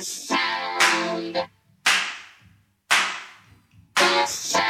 sound. The sound.